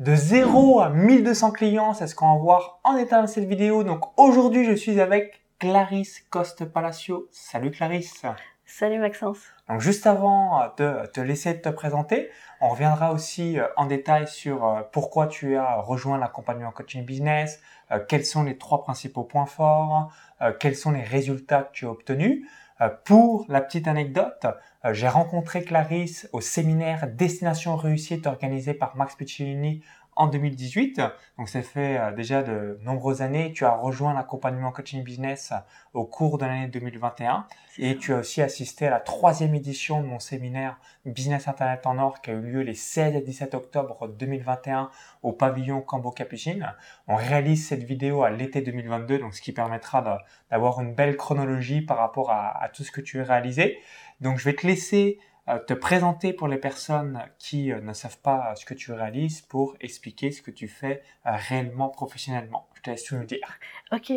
De 0 à 1200 clients, c'est ce qu'on va voir en état dans cette vidéo. Donc aujourd'hui, je suis avec Clarisse Coste-Palacio. Salut Clarisse. Salut Maxence. Donc juste avant de te laisser te présenter, on reviendra aussi euh, en détail sur euh, pourquoi tu as rejoint l'accompagnement coaching business, euh, quels sont les trois principaux points forts, quels sont les résultats que tu as obtenus. Pour la petite anecdote, j'ai rencontré Clarisse au séminaire Destination Réussite organisé par Max Piccinini en 2018. Donc, ça fait euh, déjà de nombreuses années. Tu as rejoint l'accompagnement coaching business au cours de l'année 2021 et tu as aussi assisté à la troisième édition de mon séminaire Business Internet en Or qui a eu lieu les 16 et 17 octobre 2021 au pavillon Cambo Capucine. On réalise cette vidéo à l'été 2022, donc ce qui permettra d'avoir une belle chronologie par rapport à, à tout ce que tu as réalisé. Donc, je vais te laisser euh, te présenter pour les personnes qui euh, ne savent pas euh, ce que tu réalises pour expliquer ce que tu fais réellement professionnellement. Je te laisse tout nous dire. Ok.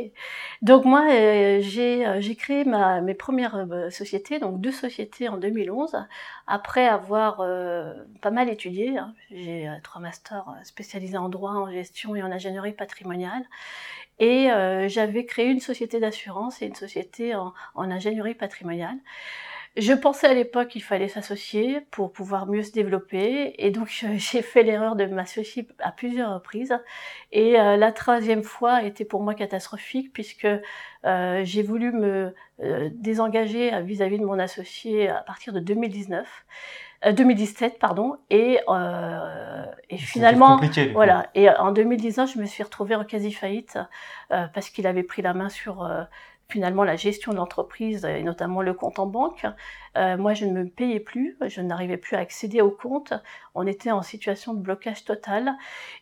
Donc moi, j'ai créé ma, mes premières sociétés, donc deux sociétés en 2011, après avoir pas mal étudié. Hein. J'ai trois masters spécialisés en droit, en gestion et en ingénierie patrimoniale. Et j'avais créé une société d'assurance et une société en ingénierie patrimoniale. Je pensais à l'époque qu'il fallait s'associer pour pouvoir mieux se développer et donc j'ai fait l'erreur de m'associer à plusieurs reprises et euh, la troisième fois a été pour moi catastrophique puisque euh, j'ai voulu me euh, désengager vis-à-vis de mon associé à partir de 2019. 2017 pardon et, et finalement voilà et en 2019 je me suis retrouvée en quasi faillite parce qu'il avait pris la main sur finalement la gestion de l'entreprise et notamment le compte en banque. Euh, moi, je ne me payais plus, je n'arrivais plus à accéder au compte. On était en situation de blocage total.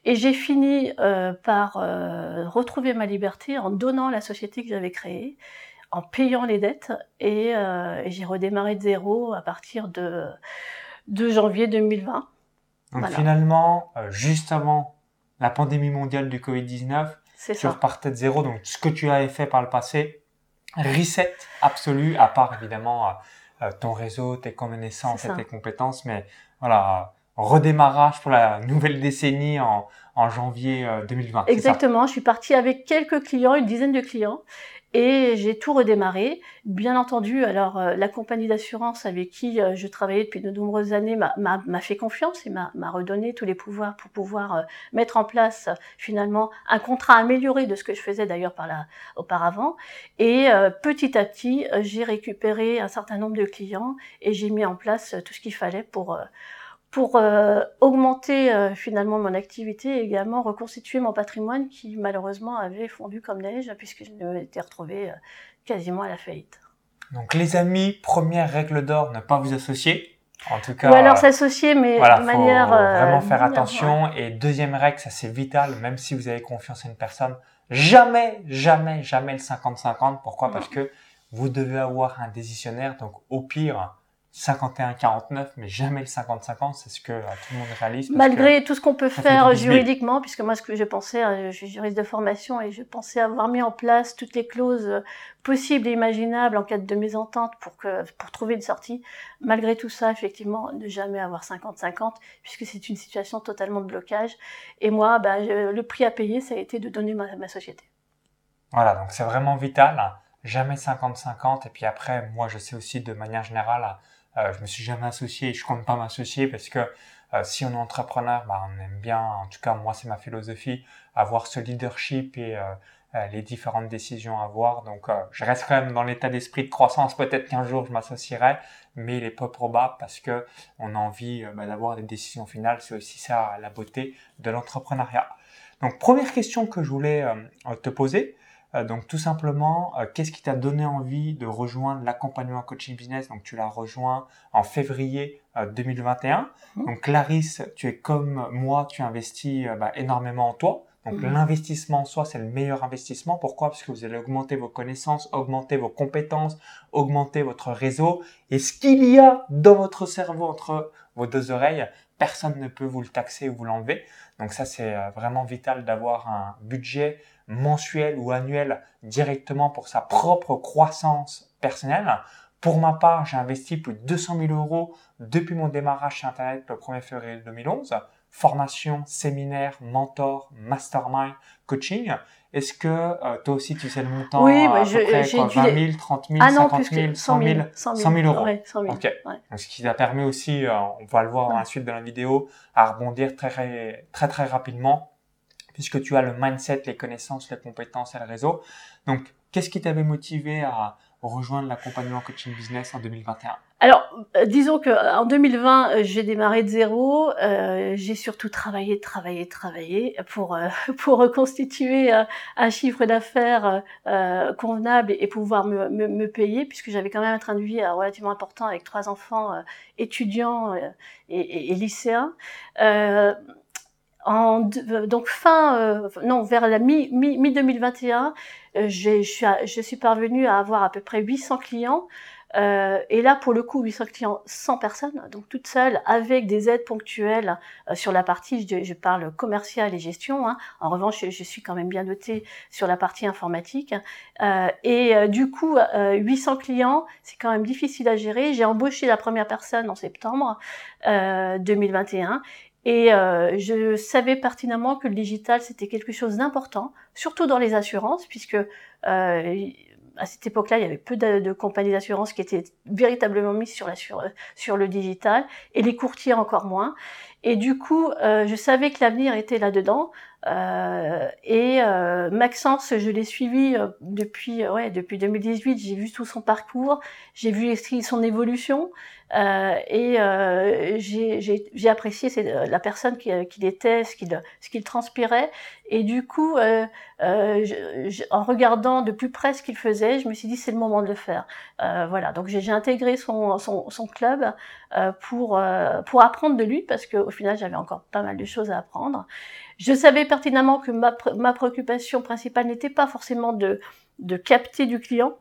Et j'ai fini euh, par euh, retrouver ma liberté en donnant la société que j'avais créée, en payant les dettes. Et, j'ai redémarré de zéro à partir de, de janvier 2020. Donc finalement, juste avant la pandémie mondiale du Covid-19, tu repartais de zéro. Donc ce que tu avais fait par le passé, reset absolu, à part évidemment euh, euh, ton réseau, tes connaissances et tes compétences, mais voilà, redémarrage pour la nouvelle décennie en, en janvier 2020. Euh, Exactement, je suis partie avec quelques clients, une dizaine de clients, et j'ai tout redémarré. Bien entendu, alors euh, la compagnie d'assurance avec qui euh, je travaillais depuis de nombreuses années m'a fait confiance et m'a redonné tous les pouvoirs pour pouvoir euh, mettre en place finalement un contrat amélioré de ce que je faisais d'ailleurs par là auparavant. Et petit à petit, j'ai récupéré un certain nombre de clients et j'ai mis en place tout ce qu'il fallait pour pour euh, augmenter euh, finalement mon activité et également reconstituer mon patrimoine qui malheureusement avait fondu comme neige puisque je m'étais retrouvée euh, quasiment à la faillite. Donc les amis, première règle d'or, ne pas vous associer. En tout cas, ou alors s'associer, mais de manière faut vraiment faire attention. Et deuxième règle, ça c'est vital, même si vous avez confiance en une personne, jamais, jamais, jamais le 50-50. Pourquoi? Parce que vous devez avoir un décisionnaire. Donc au pire, 51-49, mais jamais le 50-50, c'est ce que euh, tout le monde réalise. Malgré tout ce qu'on peut faire juridiquement, puisque moi, ce que je pensais, euh, je suis juriste de formation et je pensais avoir mis en place toutes les clauses euh, possibles et imaginables en cas de mésentente pour que, pour trouver une sortie. Malgré tout ça, effectivement, ne jamais avoir 50-50, puisque c'est une situation totalement de blocage. Et moi, bah, le prix à payer, ça a été de donner ma, ma société. Voilà, donc c'est vraiment vital. Hein. Jamais 50-50. Et puis après, moi, je sais aussi de manière générale, euh, je me suis jamais associé et je compte pas m'associer parce que euh, si on est entrepreneur, bah, on aime bien, en tout cas moi c'est ma philosophie, avoir ce leadership et euh, euh les différentes décisions à avoir. Donc je reste quand même dans l'état d'esprit de croissance. Peut-être qu'un jour je m'associerai, mais il est peu probable parce que on a envie bah, d'avoir des décisions finales. C'est aussi ça la beauté de l'entrepreneuriat. Donc première question que je voulais te poser, euh, donc tout simplement, euh, qu'est-ce qui t'a donné envie de rejoindre l'accompagnement coaching business? Donc tu l'as rejoint en février 2021. Euh, mmh. Donc Clarisse, tu es comme moi, tu investis bah, énormément en toi. Donc mmh. l'investissement en soi, c'est le meilleur investissement. Pourquoi? Parce que vous allez augmenter vos connaissances, augmenter vos compétences, augmenter votre réseau. Et ce qu'il y a dans votre cerveau entre vos deux oreilles, personne ne peut vous le taxer ou vous l'enlever. Donc ça, c'est vraiment vital d'avoir un budget mensuel ou annuel directement pour sa propre croissance personnelle. Pour ma part, j'ai investi plus de 200 000 euros depuis mon démarrage sur Internet le 1er février 2011. formation, séminaire, mentor, mastermind, coaching. Est-ce que euh, toi aussi tu sais le montant Oui, à je, peu près, j'ai quoi, dû 20 les- 000, 30 000, Ah non, 50 plus 000, que 100 000, 100 000, 100 000 euros. Ouais, 100 000. Ok. ouais. Donc, ce qui t'a permis aussi, euh, on va le voir dans la suite de la vidéo, à rebondir très très, très rapidement, puisque tu as le mindset, les connaissances, les compétences et le réseau. Donc, qu'est-ce qui t'avait motivé à rejoindre l'accompagnement coaching business en 2021 Alors, euh, disons que euh, en 2020, euh, j'ai démarré de zéro. j'ai surtout travaillé, travaillé, travaillé pour pour reconstituer un chiffre d'affaires convenable et pouvoir me, payer, puisque j'avais quand même un train de vie relativement important avec trois enfants étudiants et lycéens. Euh, en, de- donc fin, euh, non, vers la mi, mi, mi 2021, euh, je suis, je suis parvenue à avoir à peu près 800 clients. Euh, et là, pour le coup, 800 clients, 100 personnes, donc toute seule, avec des aides ponctuelles euh, sur la partie, je, je parle commercial et gestion. hein. En revanche, je, suis quand même bien dotée sur la partie informatique. Euh, et euh, du coup, euh, 800 clients, c'est quand même difficile à gérer. J'ai embauché la première personne en septembre euh, 2021. Et euh, je savais pertinemment que le digital, c'était quelque chose d'important, surtout dans les assurances, puisque euh, à cette époque-là, il y avait peu de, compagnies d'assurance qui étaient véritablement mises sur, sur le digital, et les courtiers encore moins. Et du coup, euh, je savais que l'avenir était là-dedans. Euh, et euh, Maxence, je l'ai suivi euh, depuis, ouais, depuis 2018. J'ai vu tout son parcours, j'ai vu son évolution, euh, et euh, j'ai apprécié la personne qu'il qui était, ce qu'il qu'il transpirait. Et du coup, euh, euh, je, je, en regardant de plus près ce qu'il faisait, je me suis dit c'est le moment de le faire. Euh, voilà, donc j'ai intégré son, son, son club euh, pour euh, pour apprendre de lui parce qu'au final j'avais encore pas mal de choses à apprendre. Je savais pertinemment que ma, préoccupation principale n'était pas forcément de, de capter du client,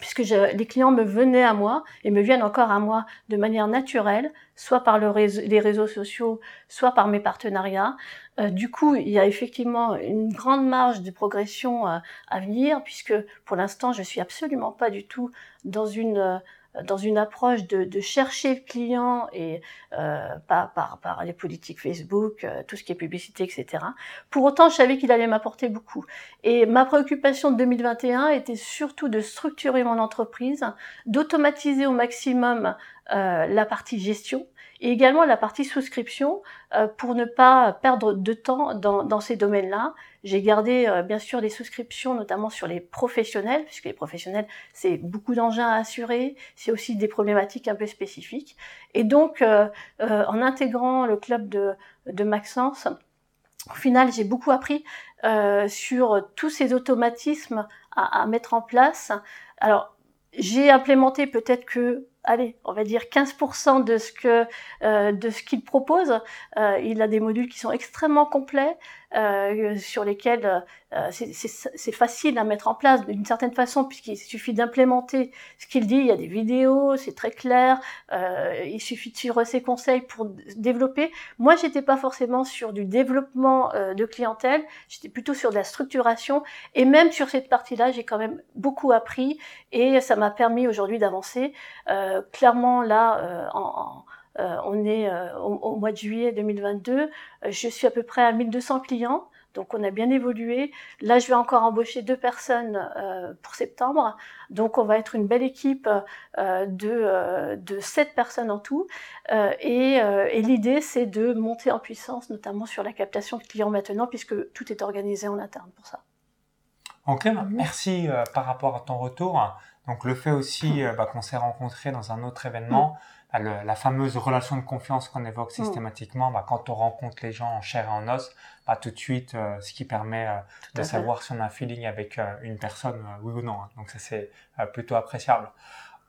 puisque les clients me venaient à moi et me viennent encore à moi de manière naturelle, soit par les réseaux sociaux, soit par mes partenariats. Euh, du coup, il y a effectivement une grande marge de progression euh, à venir, puisque pour l'instant, je suis absolument pas du tout dans une euh, dans une approche de, de chercher le client et euh, par, par, par les politiques Facebook, euh, tout ce qui est publicité, etc. Pour autant, je savais qu'il allait m'apporter beaucoup. Et ma préoccupation de 2021 était surtout de structurer mon entreprise, d'automatiser au maximum euh, la partie gestion et également la partie souscription euh, pour ne pas perdre de temps dans, dans ces domaines-là. J'ai gardé euh, bien sûr les souscriptions, notamment sur les professionnels, puisque les professionnels, c'est beaucoup d'engins à assurer, c'est aussi des problématiques un peu spécifiques. Et donc, euh, en intégrant le club de, de Maxence, au final, j'ai beaucoup appris euh, sur tous ces automatismes à, à mettre en place. Alors, j'ai implémenté peut-être que allez, on va dire 15% de ce que euh, de ce qu'il propose. Euh, il a des modules qui sont extrêmement complets, euh, sur lesquels euh, c'est facile à mettre en place d'une certaine façon, puisqu'il suffit d'implémenter ce qu'il dit. Il y a des vidéos, c'est très clair. Euh, il suffit de suivre ses conseils pour développer. Moi, j'étais pas forcément sur du développement euh, de clientèle. J'étais plutôt sur de la structuration. Et même sur cette partie-là, j'ai quand même beaucoup appris et ça m'a permis aujourd'hui d'avancer. Euh, clairement, là, euh, en, en euh, on est euh, au, au, mois de juillet 2022. Euh, je suis à peu près à 1200 clients. Donc on a bien évolué. Là, je vais encore embaucher deux personnes euh, pour septembre. Donc on va être une belle équipe euh, de, euh, de sept personnes en tout. Euh, et, et l'idée, c'est de monter en puissance, notamment sur la captation de clients maintenant, puisque tout est organisé en interne pour ça. Ok, bah, merci euh, par rapport à ton retour. Donc le fait aussi euh, bah, qu'on s'est rencontrés dans un autre événement, le, la fameuse relation de confiance qu'on évoque systématiquement, bah, quand on rencontre les gens en chair et en os, bah, tout de suite, euh, ce qui permet euh, de savoir si on a un feeling avec euh, une personne, oui ou non. Hein. Donc ça c'est plutôt appréciable.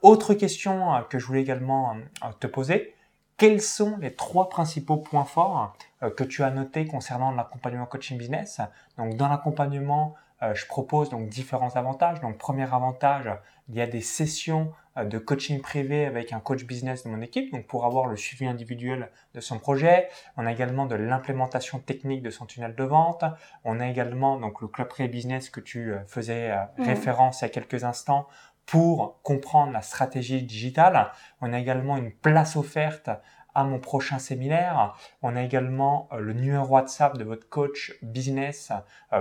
Autre question que je voulais également te poser, quels sont les trois principaux points forts que tu as notés concernant l'accompagnement coaching business? Donc dans l'accompagnement, je propose donc différents avantages. Donc premier avantage, il y a des sessions euh, de coaching privé avec un coach business de mon équipe, donc pour avoir le suivi individuel de son projet. On a également de l'implémentation technique de son tunnel de vente. On a également donc le club pré business que tu euh, faisais mmh. référence il y a quelques instants pour comprendre la stratégie digitale. On a également une place offerte à mon prochain séminaire. On a également le numéro WhatsApp de votre coach business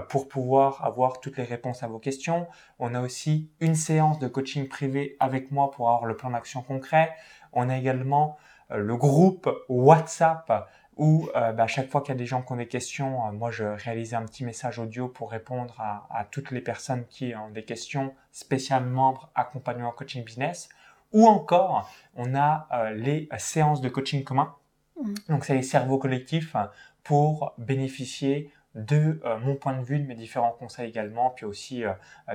pour pouvoir avoir toutes les réponses à vos questions. On a aussi une séance de coaching privé avec moi pour avoir le plan d'action concret. On a également le groupe WhatsApp où euh, bah, à chaque fois qu'il y a des gens qui ont des questions, euh, moi je réalise un petit message audio pour répondre à, à, toutes les personnes qui ont des questions, spécialement membres accompagnement coaching business. Ou encore, on a euh, les séances de coaching commun. Mmh. Donc c'est les cerveaux collectifs pour bénéficier de mon point de vue, de mes différents conseils également, puis aussi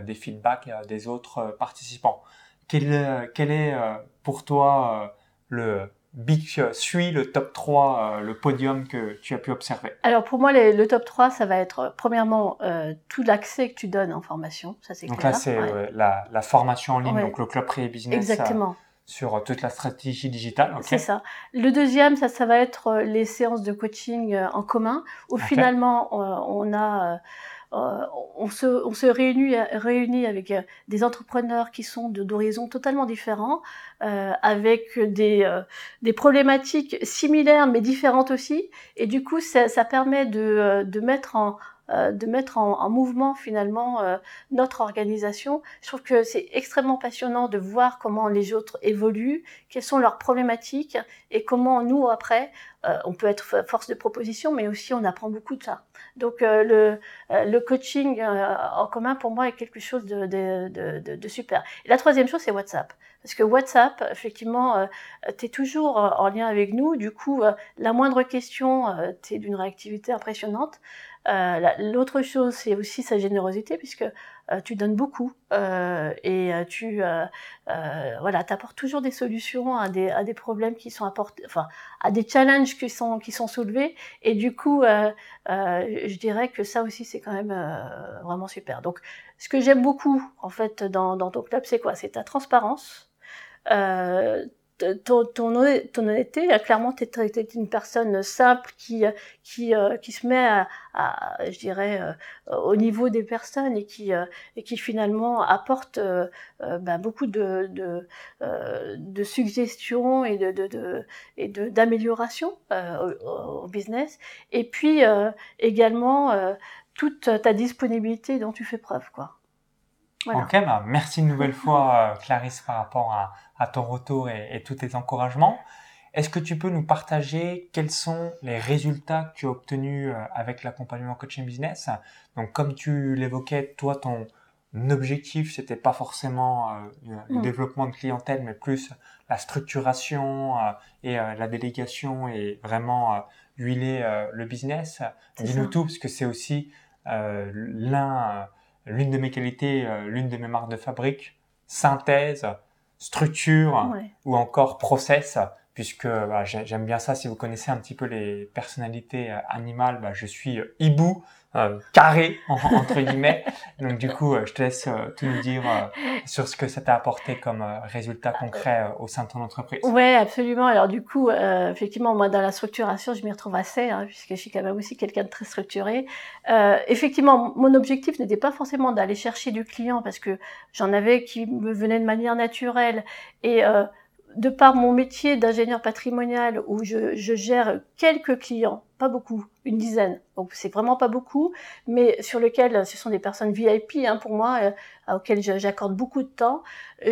des feedbacks des autres participants. Quel, quel est pour toi le Big suit le top 3, euh, le podium que tu as pu observer Alors pour moi, le top 3, ça va être euh, premièrement euh, tout l'accès que tu donnes en formation, ça c'est clair. Donc là, c'est la, la, formation en ligne, donc le club privé business. Exactement. sur toute la stratégie digitale. C'est ça. Le deuxième, ça, ça va être les séances de coaching en commun, où finalement on a euh, on, se, on se réunit, réunit avec euh, des entrepreneurs qui sont d'horizons totalement différents, euh, avec des, des problématiques similaires mais différentes aussi. Et du coup, ça, ça permet de, de mettre en, euh, de mettre en, mouvement finalement euh, notre organisation. Je trouve que c'est extrêmement passionnant de voir comment les autres évoluent, quelles sont leurs problématiques et comment nous après euh, on peut être force de proposition, mais aussi on apprend beaucoup de ça. Donc le, le coaching en commun pour moi est quelque chose de, de, de, de super. Et la troisième chose c'est WhatsApp. Parce que WhatsApp, effectivement, tu es toujours en lien avec nous. Du coup, la moindre question, tu es d'une réactivité impressionnante. Euh, l'autre chose, c'est aussi sa générosité, puisque euh, tu donnes beaucoup euh, et tu voilà, apportes toujours des solutions à des, à des problèmes qui sont apportés, enfin, à des challenges qui sont, qui sont soulevés. Et du coup, je dirais que ça aussi, c'est quand même vraiment super. Donc, ce que j'aime beaucoup, en fait, dans, dans ton club, c'est quoi? C'est ta transparence. Euh, ton, ton, honnêteté, clairement, tu es, une personne simple qui, qui, euh, qui se met à, je dirais, euh, au niveau des personnes et qui, euh, et qui finalement apporte ben, beaucoup de, de, de, suggestions et de, de, et d'améliorations au, au, business. Et puis également toute ta disponibilité dont tu fais preuve, quoi. Ok, bah, merci une nouvelle fois, Clarisse, par rapport à, à ton retour et, tous tes encouragements. Est-ce que tu peux nous partager quels sont les résultats que tu as obtenus euh, avec l'accompagnement coaching business? Donc, comme tu l'évoquais, toi, ton objectif, c'était pas forcément euh, le développement de clientèle, mais plus la structuration euh, et la délégation et vraiment huiler le business. Dis-nous tout, parce que c'est aussi l'un, l'une de mes qualités, l'une de mes marques de fabrique, synthèse, structure ou encore process, puisque bah, j'aime bien ça. Si vous connaissez un petit peu les personnalités euh, animales, bah, je suis euh, hibou, euh, carré entre guillemets. Donc du coup, je te laisse tout nous dire sur ce que ça t'a apporté comme résultat concret au sein de ton entreprise. Ouais, absolument. Alors du coup, effectivement, moi dans la structuration, je m'y retrouve assez, hein, puisque je suis quand même aussi quelqu'un de très structuré. effectivement, mon objectif n'était pas forcément d'aller chercher du client, parce que j'en avais qui me venaient de manière naturelle et de par mon métier d'ingénieur patrimonial où je, je, gère quelques clients, pas beaucoup, une dizaine, donc c'est vraiment pas beaucoup, mais sur lequel ce sont des personnes VIP hein, pour moi, euh, auxquelles j'accorde beaucoup de temps.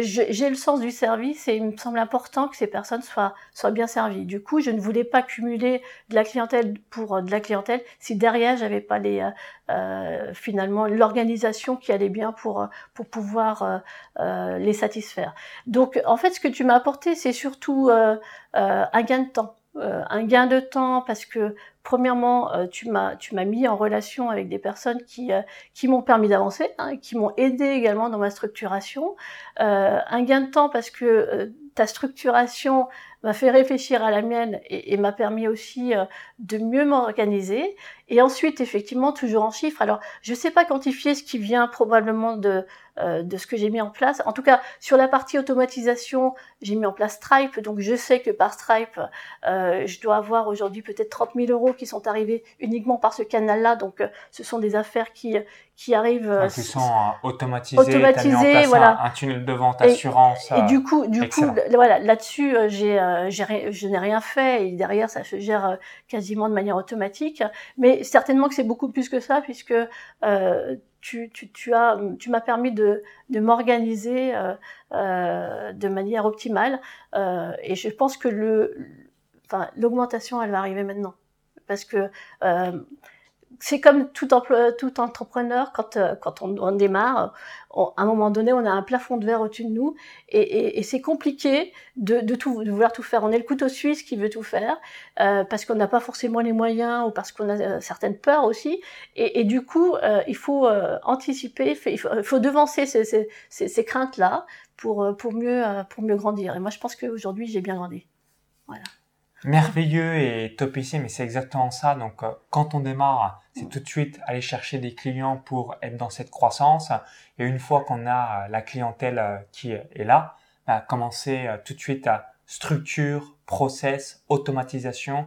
J'ai le sens du service et il me semble important que ces personnes soient, soient bien servies. Du coup, je ne voulais pas cumuler de la clientèle pour euh, de la clientèle si derrière j'avais pas les euh, euh finalement l'organisation qui allait bien pour pour pouvoir les satisfaire. Donc en fait, ce que tu m'as apporté, c'est surtout un gain de temps. Un gain de temps parce que Premièrement, euh, tu m'as tu m'as mis en relation avec des personnes qui euh, qui m'ont permis d'avancer, hein, qui m'ont aidé également dans ma structuration. Euh, un gain de temps parce que ta structuration m'a fait réfléchir à la mienne et, m'a permis aussi de mieux m'organiser. Et ensuite, effectivement, toujours en chiffres. Alors, je ne sais pas quantifier ce qui vient probablement de euh, de ce que j'ai mis en place. En tout cas, sur la partie automatisation, j'ai mis en place Stripe, donc je sais que par Stripe, euh, je dois avoir aujourd'hui peut-être 30 000 euros qui sont arrivés uniquement par ce canal-là. Donc, euh, ce sont des affaires qui qui arrivent. qui sont automatisées, automatisées, voilà. Un, tunnel de vente, assurance. Et, du coup, du coup, voilà, là-dessus, j'ai euh, je n'ai rien fait et derrière ça se gère euh, quasiment de manière automatique. Mais certainement que c'est beaucoup plus que ça puisque euh, tu, tu, tu, as, tu m'as permis de, m'organiser de manière optimale et je pense que l'augmentation elle va arriver maintenant parce que c'est comme tout, tout entrepreneur, quand, euh, on, démarre, à un moment donné, on a un plafond de verre au-dessus de nous, et, c'est compliqué de, vouloir tout faire. On est le couteau suisse qui veut tout faire, euh, parce qu'on n'a pas forcément les moyens, ou parce qu'on a euh, certaines peurs aussi, et, du coup, il faut anticiper, il faut, devancer ces, craintes-là pour, pour, mieux, pour mieux grandir. Et moi, je pense qu'aujourd'hui, j'ai bien grandi. Voilà merveilleux et top ici, mais c'est exactement ça. Donc, euh, quand on démarre, c'est tout de suite aller chercher des clients pour être dans cette croissance. Et une fois qu'on a euh, la clientèle euh, qui est là, bah, commencer tout de suite à structure, process, automatisation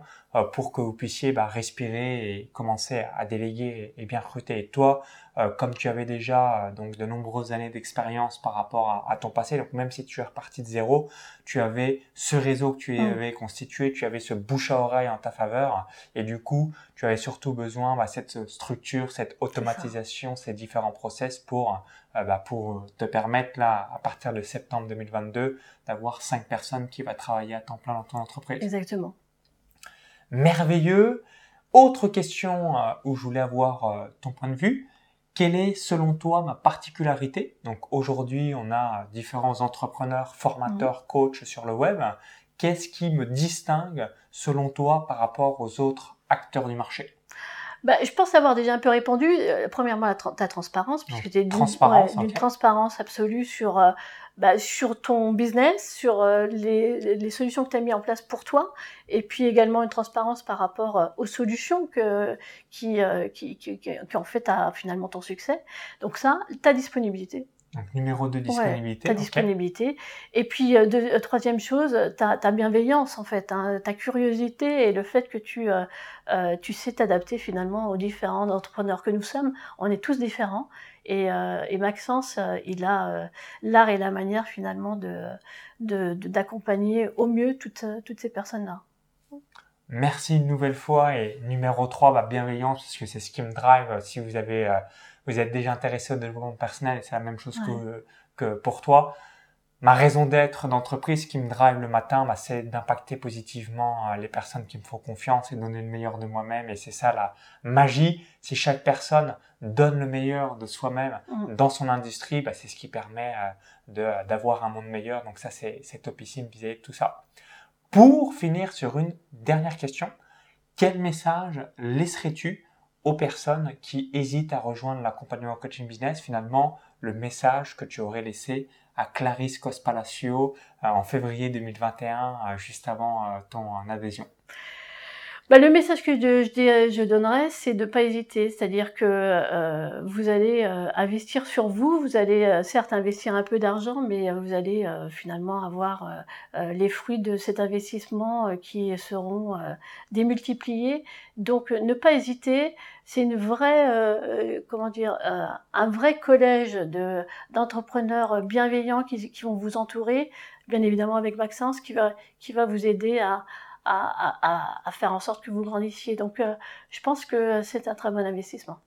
pour que vous puissiez bah, respirer et commencer à déléguer et bien recruter. Et toi, euh, comme tu avais déjà euh, donc de nombreuses années d'expérience par rapport à, ton passé, donc même si tu es reparti de zéro, tu avais ce réseau que tu mm. avais constitué, tu avais ce bouche à oreille en ta faveur, et du coup, tu avais surtout besoin bah, cette structure, cette automatisation, ces différents process pour bah, pour te permettre là, à partir de septembre 2022, d'avoir cinq personnes qui vont travailler à temps plein dans ton entreprise. Exactement merveilleux. Autre question euh, où je voulais avoir euh, ton point de vue. Quelle est selon toi ma particularité? Donc aujourd'hui, on a différents entrepreneurs, formateurs, mhm. coachs sur le web. Qu'est-ce qui me distingue selon toi par rapport aux autres acteurs du marché? Bah, je pense avoir déjà un peu répondu. Euh, premièrement, ta transparence, puisque tu es d'une transparence, transparence absolue sur bah, sur ton business, sur euh, les, les, solutions que tu as mis en place pour toi, et puis également une transparence par rapport euh, aux solutions que, qui, euh, qui, qui, qui, en fait à finalement ton succès. Donc ça, ta disponibilité. Donc, numéro de disponibilité. ta disponibilité. Et puis, de, troisième chose, ta, ta, bienveillance, en fait, hein, ta curiosité et le fait que tu, euh, tu sais t'adapter finalement aux différents entrepreneurs que nous sommes. On est tous différents. Et, euh, et Maxence, euh, il a euh, l'art et la manière finalement de d'accompagner au mieux toutes, toutes ces personnes-là. Merci une nouvelle fois et numéro 3, bah, bienveillance, parce que c'est ce qui me drive. Si vous avez, vous êtes déjà intéressé au développement personnel, c'est la même chose que, que pour toi ma raison d'être d'entreprise qui me drive le matin, bah, c'est d'impacter positivement euh, les personnes qui me font confiance et donner le meilleur de moi-même. Et c'est ça la magie. Si chaque personne donne le meilleur de soi-même mm. dans son industrie, bah, c'est ce qui permet euh, d'avoir un monde meilleur. Donc ça, c'est topissime vis-à-vis de tout ça. Pour finir sur une dernière question, quel message laisserais-tu aux personnes qui hésitent à rejoindre l'accompagnement coaching business Finalement, le message que tu aurais laissé à Clarisse Cospalacio euh, en février 2021, euh, juste avant euh, ton adhésion? Bah, le message que je, je, je donnerais, c'est de ne pas hésiter. C'est-à-dire que euh, vous allez euh, investir sur vous, vous allez euh, certes investir un peu d'argent, mais vous allez finalement avoir les fruits de cet investissement qui seront démultipliés. Donc ne pas hésiter, c'est une vraie, comment dire, un vrai collège de d'entrepreneurs bienveillants qui, qui vont vous entourer, bien évidemment avec Maxence, qui va qui va vous aider à à, faire en sorte que vous grandissiez. Donc, euh, je pense que c'est un très bon investissement.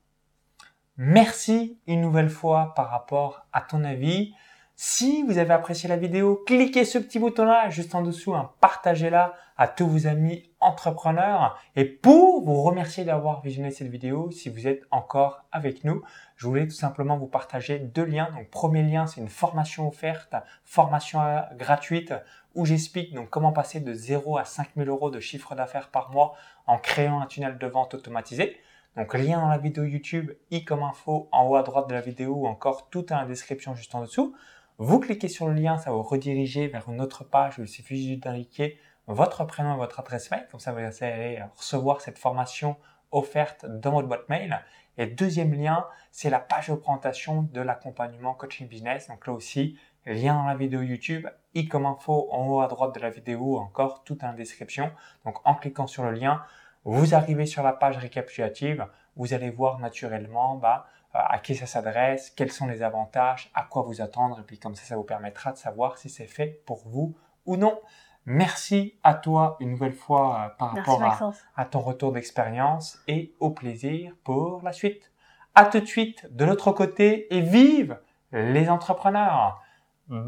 Merci une nouvelle fois par rapport à ton avis. Si vous avez apprécié la vidéo, cliquez ce petit bouton-là juste en dessous, hein, partagez-la à tous vos amis entrepreneurs. Et pour vous remercier d'avoir visionné cette vidéo, si vous êtes encore avec nous, je voulais tout simplement vous partager deux liens. Donc, premier lien, c'est une formation offerte, formation euh, gratuite où j'explique donc comment passer de 0 à 5000 euros de chiffre d'affaires par mois en créant un tunnel de vente automatisé. Donc lien dans la vidéo YouTube, i comme info en haut à droite de la vidéo ou encore tout dans la description juste en dessous. Vous cliquez sur le lien, ça vous rediriger vers une autre page où il suffit d'indiquer votre prénom et votre adresse mail. Comme ça, vous allez recevoir cette formation offerte dans votre boîte mail. Et deuxième lien, c'est la page de présentation de l'accompagnement coaching business. Donc là aussi, lien dans la vidéo YouTube, i comme info en haut à droite de la vidéo, encore tout la description. Donc en cliquant sur le lien, vous arrivez sur la page récapitulative, vous allez voir naturellement bah, euh, à qui ça s'adresse, quels sont les avantages, à quoi vous attendre, et puis comme ça, ça vous permettra de savoir si c'est fait pour vous ou non. Merci à toi une nouvelle fois euh, par Merci rapport à, à ton retour d'expérience et au plaisir pour la suite. À tout de suite de l'autre côté et vive les entrepreneurs.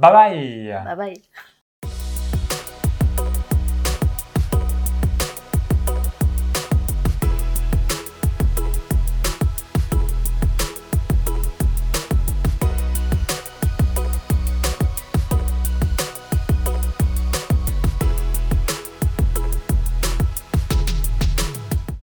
拜拜，拜拜。